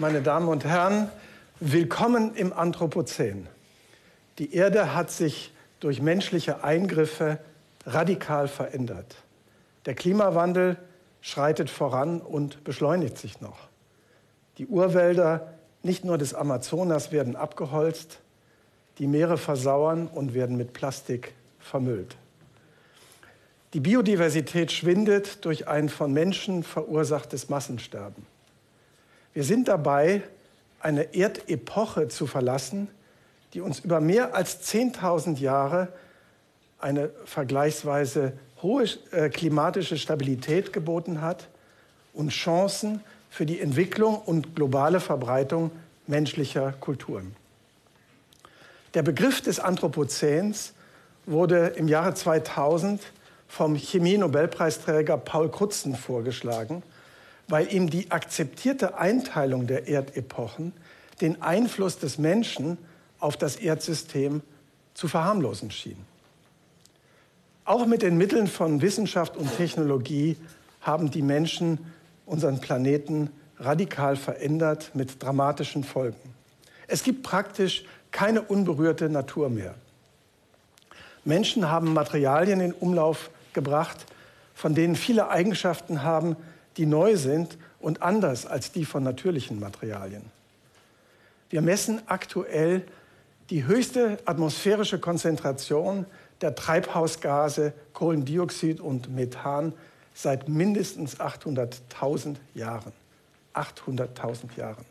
meine Damen und Herren, willkommen im Anthropozän. Die Erde hat sich durch menschliche Eingriffe radikal verändert. Der Klimawandel schreitet voran und beschleunigt sich noch. Die Urwälder, nicht nur des Amazonas, werden abgeholzt, die Meere versauern und werden mit Plastik vermüllt. Die Biodiversität schwindet durch ein von Menschen verursachtes Massensterben. Wir sind dabei, eine Erdepoche zu verlassen, die uns über mehr als 10.000 Jahre eine vergleichsweise hohe äh, klimatische Stabilität geboten hat und Chancen für die Entwicklung und globale Verbreitung menschlicher Kulturen. Der Begriff des Anthropozäns wurde im Jahre 2000 vom Chemie-Nobelpreisträger Paul Crutzen vorgeschlagen, weil ihm die akzeptierte Einteilung der Erdepochen den Einfluss des Menschen auf das Erdsystem zu verharmlosen schien. Auch mit den Mitteln von Wissenschaft und Technologie haben die Menschen unseren Planeten radikal verändert mit dramatischen Folgen. Es gibt praktisch keine unberührte Natur mehr. Menschen haben Materialien in Umlauf gebracht, von denen viele Eigenschaften haben, die neu sind und anders als die von natürlichen Materialien. Wir messen aktuell die höchste atmosphärische Konzentration der Treibhausgase Kohlendioxid und Methan seit mindestens 800.000 Jahren. 800.000 Jahren.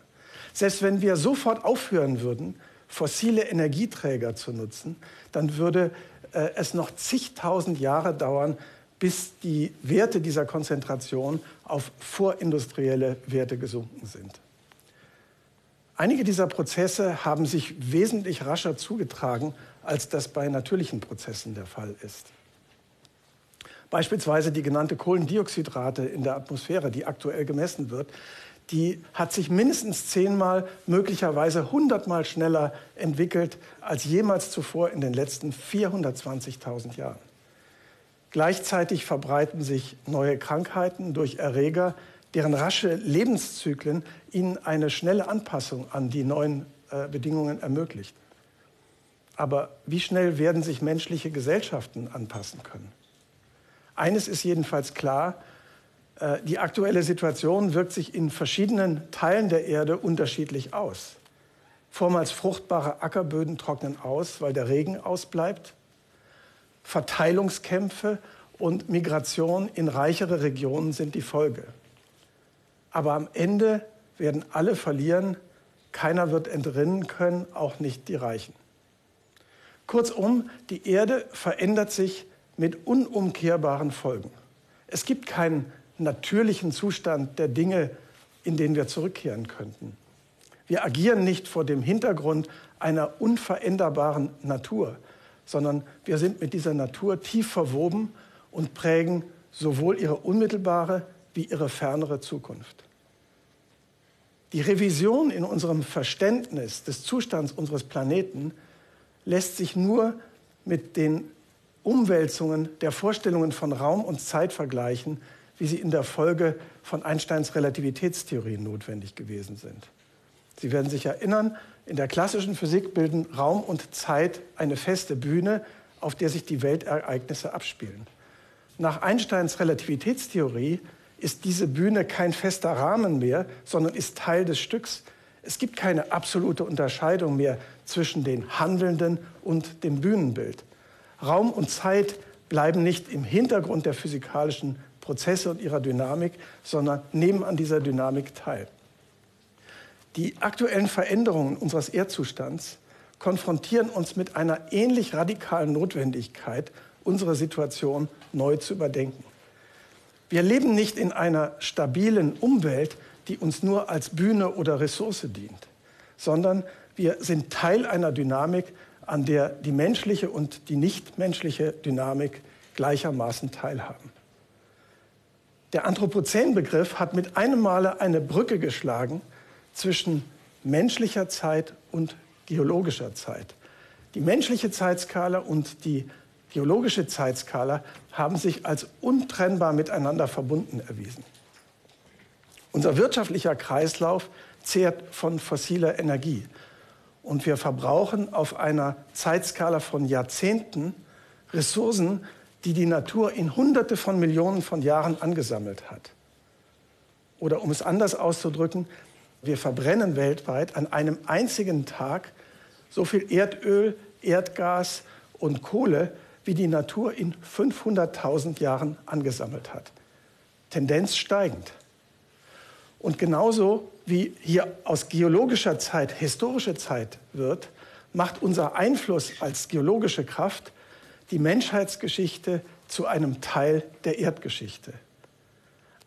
Selbst wenn wir sofort aufhören würden, fossile Energieträger zu nutzen, dann würde äh, es noch zigtausend Jahre dauern, bis die Werte dieser Konzentration auf vorindustrielle Werte gesunken sind. Einige dieser Prozesse haben sich wesentlich rascher zugetragen, als das bei natürlichen Prozessen der Fall ist. Beispielsweise die genannte Kohlendioxidrate in der Atmosphäre, die aktuell gemessen wird, die hat sich mindestens zehnmal, möglicherweise hundertmal schneller entwickelt als jemals zuvor in den letzten 420.000 Jahren. Gleichzeitig verbreiten sich neue Krankheiten durch Erreger, deren rasche Lebenszyklen ihnen eine schnelle Anpassung an die neuen äh, Bedingungen ermöglicht. Aber wie schnell werden sich menschliche Gesellschaften anpassen können? Eines ist jedenfalls klar, äh, die aktuelle Situation wirkt sich in verschiedenen Teilen der Erde unterschiedlich aus. Vormals fruchtbare Ackerböden trocknen aus, weil der Regen ausbleibt. Verteilungskämpfe und Migration in reichere Regionen sind die Folge. Aber am Ende werden alle verlieren, keiner wird entrinnen können, auch nicht die Reichen. Kurzum, die Erde verändert sich mit unumkehrbaren Folgen. Es gibt keinen natürlichen Zustand der Dinge, in den wir zurückkehren könnten. Wir agieren nicht vor dem Hintergrund einer unveränderbaren Natur, sondern wir sind mit dieser Natur tief verwoben und prägen sowohl ihre unmittelbare wie ihre fernere Zukunft. Die Revision in unserem Verständnis des Zustands unseres Planeten lässt sich nur mit den Umwälzungen der Vorstellungen von Raum und Zeit vergleichen, wie sie in der Folge von Einsteins Relativitätstheorie notwendig gewesen sind. Sie werden sich erinnern, in der klassischen Physik bilden Raum und Zeit eine feste Bühne, auf der sich die Weltereignisse abspielen. Nach Einsteins Relativitätstheorie ist diese Bühne kein fester Rahmen mehr, sondern ist Teil des Stücks. Es gibt keine absolute Unterscheidung mehr zwischen den Handelnden und dem Bühnenbild. Raum und Zeit bleiben nicht im Hintergrund der physikalischen Prozesse und ihrer Dynamik, sondern nehmen an dieser Dynamik teil. Die aktuellen Veränderungen unseres Erdzustands konfrontieren uns mit einer ähnlich radikalen Notwendigkeit, unsere Situation neu zu überdenken. Wir leben nicht in einer stabilen Umwelt, die uns nur als Bühne oder Ressource dient, sondern wir sind Teil einer Dynamik, an der die menschliche und die nichtmenschliche Dynamik gleichermaßen teilhaben. Der Anthropozän-Begriff hat mit einem Male eine Brücke geschlagen zwischen menschlicher Zeit und geologischer Zeit. Die menschliche Zeitskala und die geologische Zeitskala haben sich als untrennbar miteinander verbunden erwiesen. Unser wirtschaftlicher Kreislauf zehrt von fossiler Energie. Und wir verbrauchen auf einer Zeitskala von Jahrzehnten Ressourcen, die die Natur in Hunderte von Millionen von Jahren angesammelt hat. Oder um es anders auszudrücken, wir verbrennen weltweit an einem einzigen Tag so viel Erdöl, Erdgas und Kohle, wie die Natur in 500.000 Jahren angesammelt hat. Tendenz steigend. Und genauso wie hier aus geologischer Zeit historische Zeit wird, macht unser Einfluss als geologische Kraft die Menschheitsgeschichte zu einem Teil der Erdgeschichte.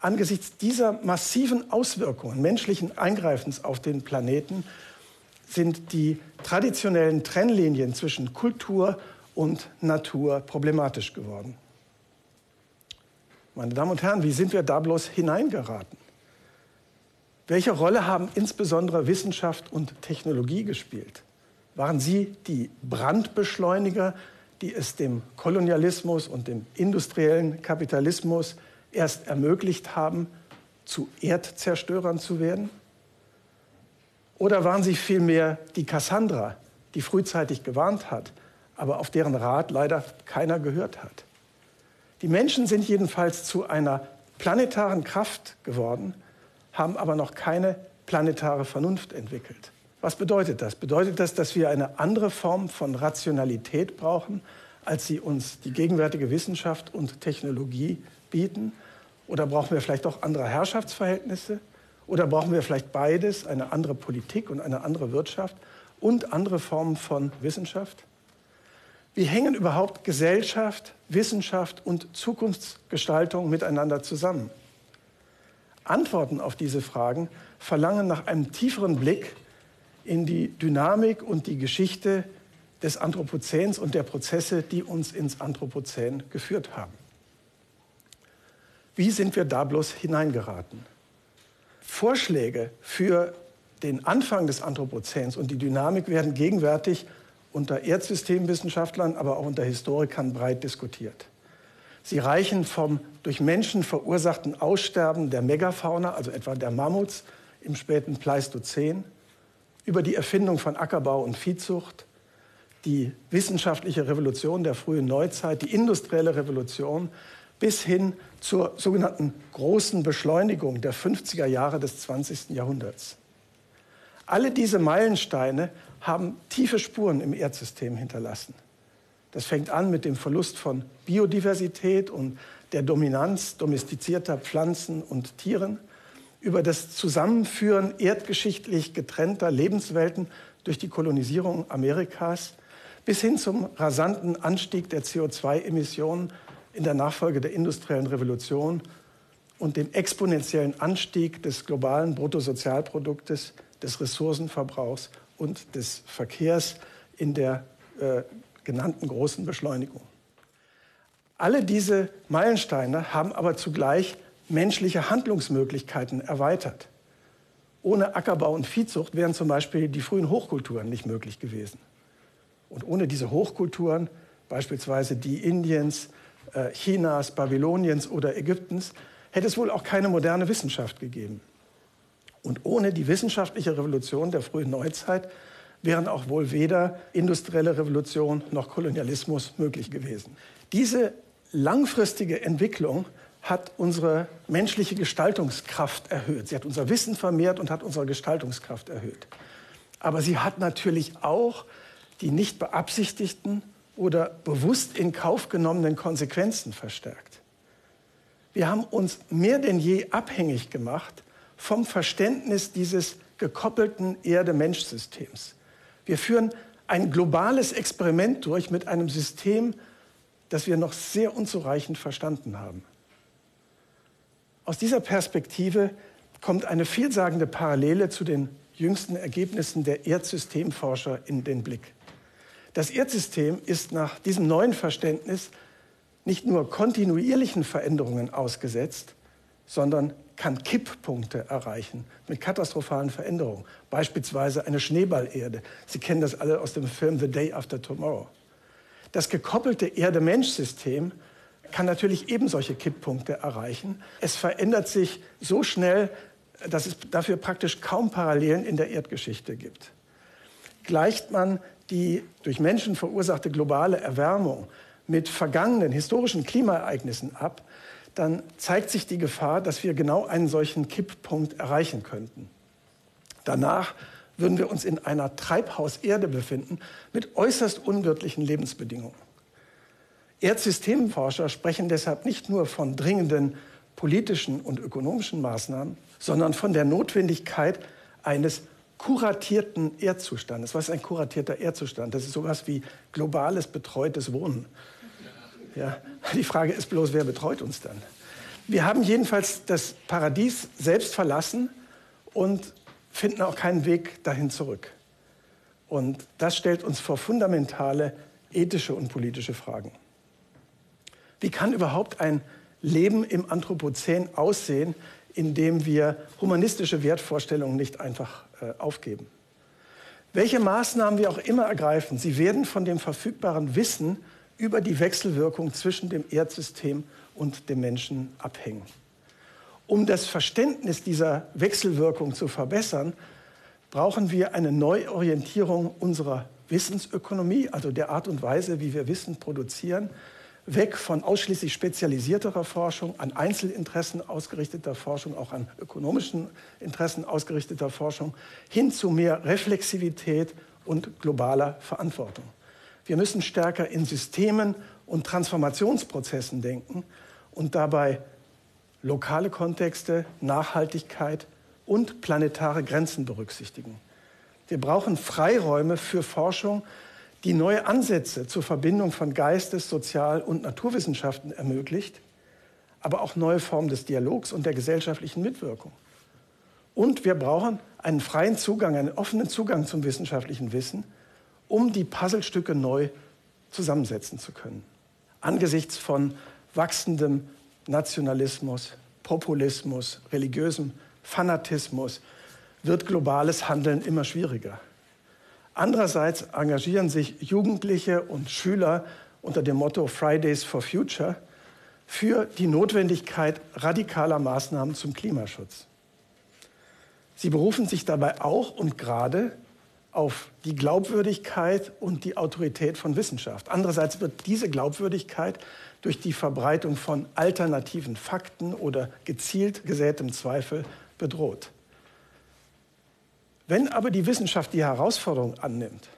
Angesichts dieser massiven Auswirkungen menschlichen Eingreifens auf den Planeten sind die traditionellen Trennlinien zwischen Kultur und Natur problematisch geworden. Meine Damen und Herren, wie sind wir da bloß hineingeraten? Welche Rolle haben insbesondere Wissenschaft und Technologie gespielt? Waren sie die Brandbeschleuniger, die es dem Kolonialismus und dem industriellen Kapitalismus erst ermöglicht haben, zu Erdzerstörern zu werden? Oder waren sie vielmehr die Cassandra, die frühzeitig gewarnt hat, aber auf deren Rat leider keiner gehört hat? Die Menschen sind jedenfalls zu einer planetaren Kraft geworden, haben aber noch keine planetare Vernunft entwickelt. Was bedeutet das? Bedeutet das, dass wir eine andere Form von Rationalität brauchen, als sie uns die gegenwärtige Wissenschaft und Technologie bieten? Oder brauchen wir vielleicht auch andere Herrschaftsverhältnisse? Oder brauchen wir vielleicht beides, eine andere Politik und eine andere Wirtschaft und andere Formen von Wissenschaft? Wie hängen überhaupt Gesellschaft, Wissenschaft und Zukunftsgestaltung miteinander zusammen? Antworten auf diese Fragen verlangen nach einem tieferen Blick in die Dynamik und die Geschichte des Anthropozäns und der Prozesse, die uns ins Anthropozän geführt haben. Wie sind wir da bloß hineingeraten? Vorschläge für den Anfang des Anthropozäns und die Dynamik werden gegenwärtig unter Erdsystemwissenschaftlern, aber auch unter Historikern breit diskutiert. Sie reichen vom durch Menschen verursachten Aussterben der Megafauna, also etwa der Mammuts im späten Pleistozän, über die Erfindung von Ackerbau und Viehzucht, die wissenschaftliche Revolution der frühen Neuzeit, die industrielle Revolution bis hin zur sogenannten großen Beschleunigung der 50er Jahre des 20. Jahrhunderts. Alle diese Meilensteine haben tiefe Spuren im Erdsystem hinterlassen. Das fängt an mit dem Verlust von Biodiversität und der Dominanz domestizierter Pflanzen und Tieren, über das Zusammenführen erdgeschichtlich getrennter Lebenswelten durch die Kolonisierung Amerikas bis hin zum rasanten Anstieg der CO2-Emissionen in der Nachfolge der industriellen Revolution und dem exponentiellen Anstieg des globalen Bruttosozialproduktes, des Ressourcenverbrauchs und des Verkehrs in der äh, genannten großen Beschleunigung. Alle diese Meilensteine haben aber zugleich menschliche Handlungsmöglichkeiten erweitert. Ohne Ackerbau und Viehzucht wären zum Beispiel die frühen Hochkulturen nicht möglich gewesen. Und ohne diese Hochkulturen, beispielsweise die Indiens, äh, Chinas, Babyloniens oder Ägyptens, hätte es wohl auch keine moderne Wissenschaft gegeben. Und ohne die wissenschaftliche Revolution der frühen Neuzeit wären auch wohl weder industrielle Revolution noch Kolonialismus möglich gewesen. Diese langfristige Entwicklung hat unsere menschliche Gestaltungskraft erhöht. Sie hat unser Wissen vermehrt und hat unsere Gestaltungskraft erhöht. Aber sie hat natürlich auch die nicht beabsichtigten oder bewusst in Kauf genommenen Konsequenzen verstärkt. Wir haben uns mehr denn je abhängig gemacht vom Verständnis dieses gekoppelten Erde-Mensch-Systems. Wir führen ein globales Experiment durch mit einem System, das wir noch sehr unzureichend verstanden haben. Aus dieser Perspektive kommt eine vielsagende Parallele zu den jüngsten Ergebnissen der Erdsystemforscher in den Blick. Das Erdsystem ist nach diesem neuen Verständnis nicht nur kontinuierlichen Veränderungen ausgesetzt, sondern kann Kipppunkte erreichen mit katastrophalen Veränderungen. Beispielsweise eine Schneeballerde. Sie kennen das alle aus dem Film The Day After Tomorrow. Das gekoppelte Erde-Mensch-System kann natürlich eben solche Kipppunkte erreichen. Es verändert sich so schnell dass es dafür praktisch kaum Parallelen in der Erdgeschichte gibt. Gleicht man die durch Menschen verursachte globale Erwärmung mit vergangenen historischen Klimaereignissen ab, dann zeigt sich die Gefahr, dass wir genau einen solchen Kipppunkt erreichen könnten. Danach würden wir uns in einer Treibhauserde befinden mit äußerst unwirtlichen Lebensbedingungen. Erdsystemforscher sprechen deshalb nicht nur von dringenden politischen und ökonomischen Maßnahmen, sondern von der Notwendigkeit eines kuratierten Erdzustandes. Was ist ein kuratierter Erdzustand? Das ist sowas wie globales betreutes Wohnen. Ja, die Frage ist bloß, wer betreut uns dann? Wir haben jedenfalls das Paradies selbst verlassen und finden auch keinen Weg dahin zurück. Und das stellt uns vor fundamentale ethische und politische Fragen. Wie kann überhaupt ein Leben im Anthropozän aussehen, in dem wir humanistische Wertvorstellungen nicht einfach äh, aufgeben? Welche Maßnahmen wir auch immer ergreifen, sie werden von dem verfügbaren Wissen über die Wechselwirkung zwischen dem Erdsystem und dem Menschen abhängen. Um das Verständnis dieser Wechselwirkung zu verbessern, brauchen wir eine Neuorientierung unserer Wissensökonomie, also der Art und Weise, wie wir Wissen produzieren, weg von ausschließlich spezialisierter Forschung, an Einzelinteressen ausgerichteter Forschung, auch an ökonomischen Interessen ausgerichteter Forschung, hin zu mehr Reflexivität und globaler Verantwortung. Wir müssen stärker in Systemen und Transformationsprozessen denken und dabei lokale Kontexte, Nachhaltigkeit und planetare Grenzen berücksichtigen. Wir brauchen Freiräume für Forschung, die neue Ansätze zur Verbindung von Geistes-, Sozial- und Naturwissenschaften ermöglicht, aber auch neue Formen des Dialogs und der gesellschaftlichen Mitwirkung. Und wir brauchen einen freien Zugang, einen offenen Zugang zum wissenschaftlichen Wissen, um die Puzzlestücke neu zusammensetzen zu können. Angesichts von wachsendem Nationalismus, Populismus, religiösem Fanatismus wird globales Handeln immer schwieriger. Andererseits engagieren sich Jugendliche und Schüler unter dem Motto Fridays for Future für die Notwendigkeit radikaler Maßnahmen zum Klimaschutz. Sie berufen sich dabei auch und gerade auf die Glaubwürdigkeit und die Autorität von Wissenschaft. Andererseits wird diese Glaubwürdigkeit durch die Verbreitung von alternativen Fakten oder gezielt gesätem Zweifel bedroht. Wenn aber die Wissenschaft die Herausforderung annimmt,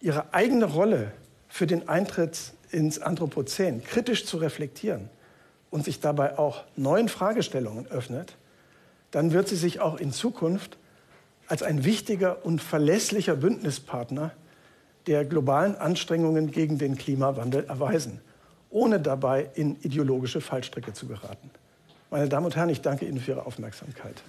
ihre eigene Rolle für den Eintritt ins Anthropozän kritisch zu reflektieren und sich dabei auch neuen Fragestellungen öffnet, dann wird sie sich auch in Zukunft als ein wichtiger und verlässlicher Bündnispartner der globalen Anstrengungen gegen den Klimawandel erweisen, ohne dabei in ideologische Fallstricke zu geraten. Meine Damen und Herren, ich danke Ihnen für Ihre Aufmerksamkeit.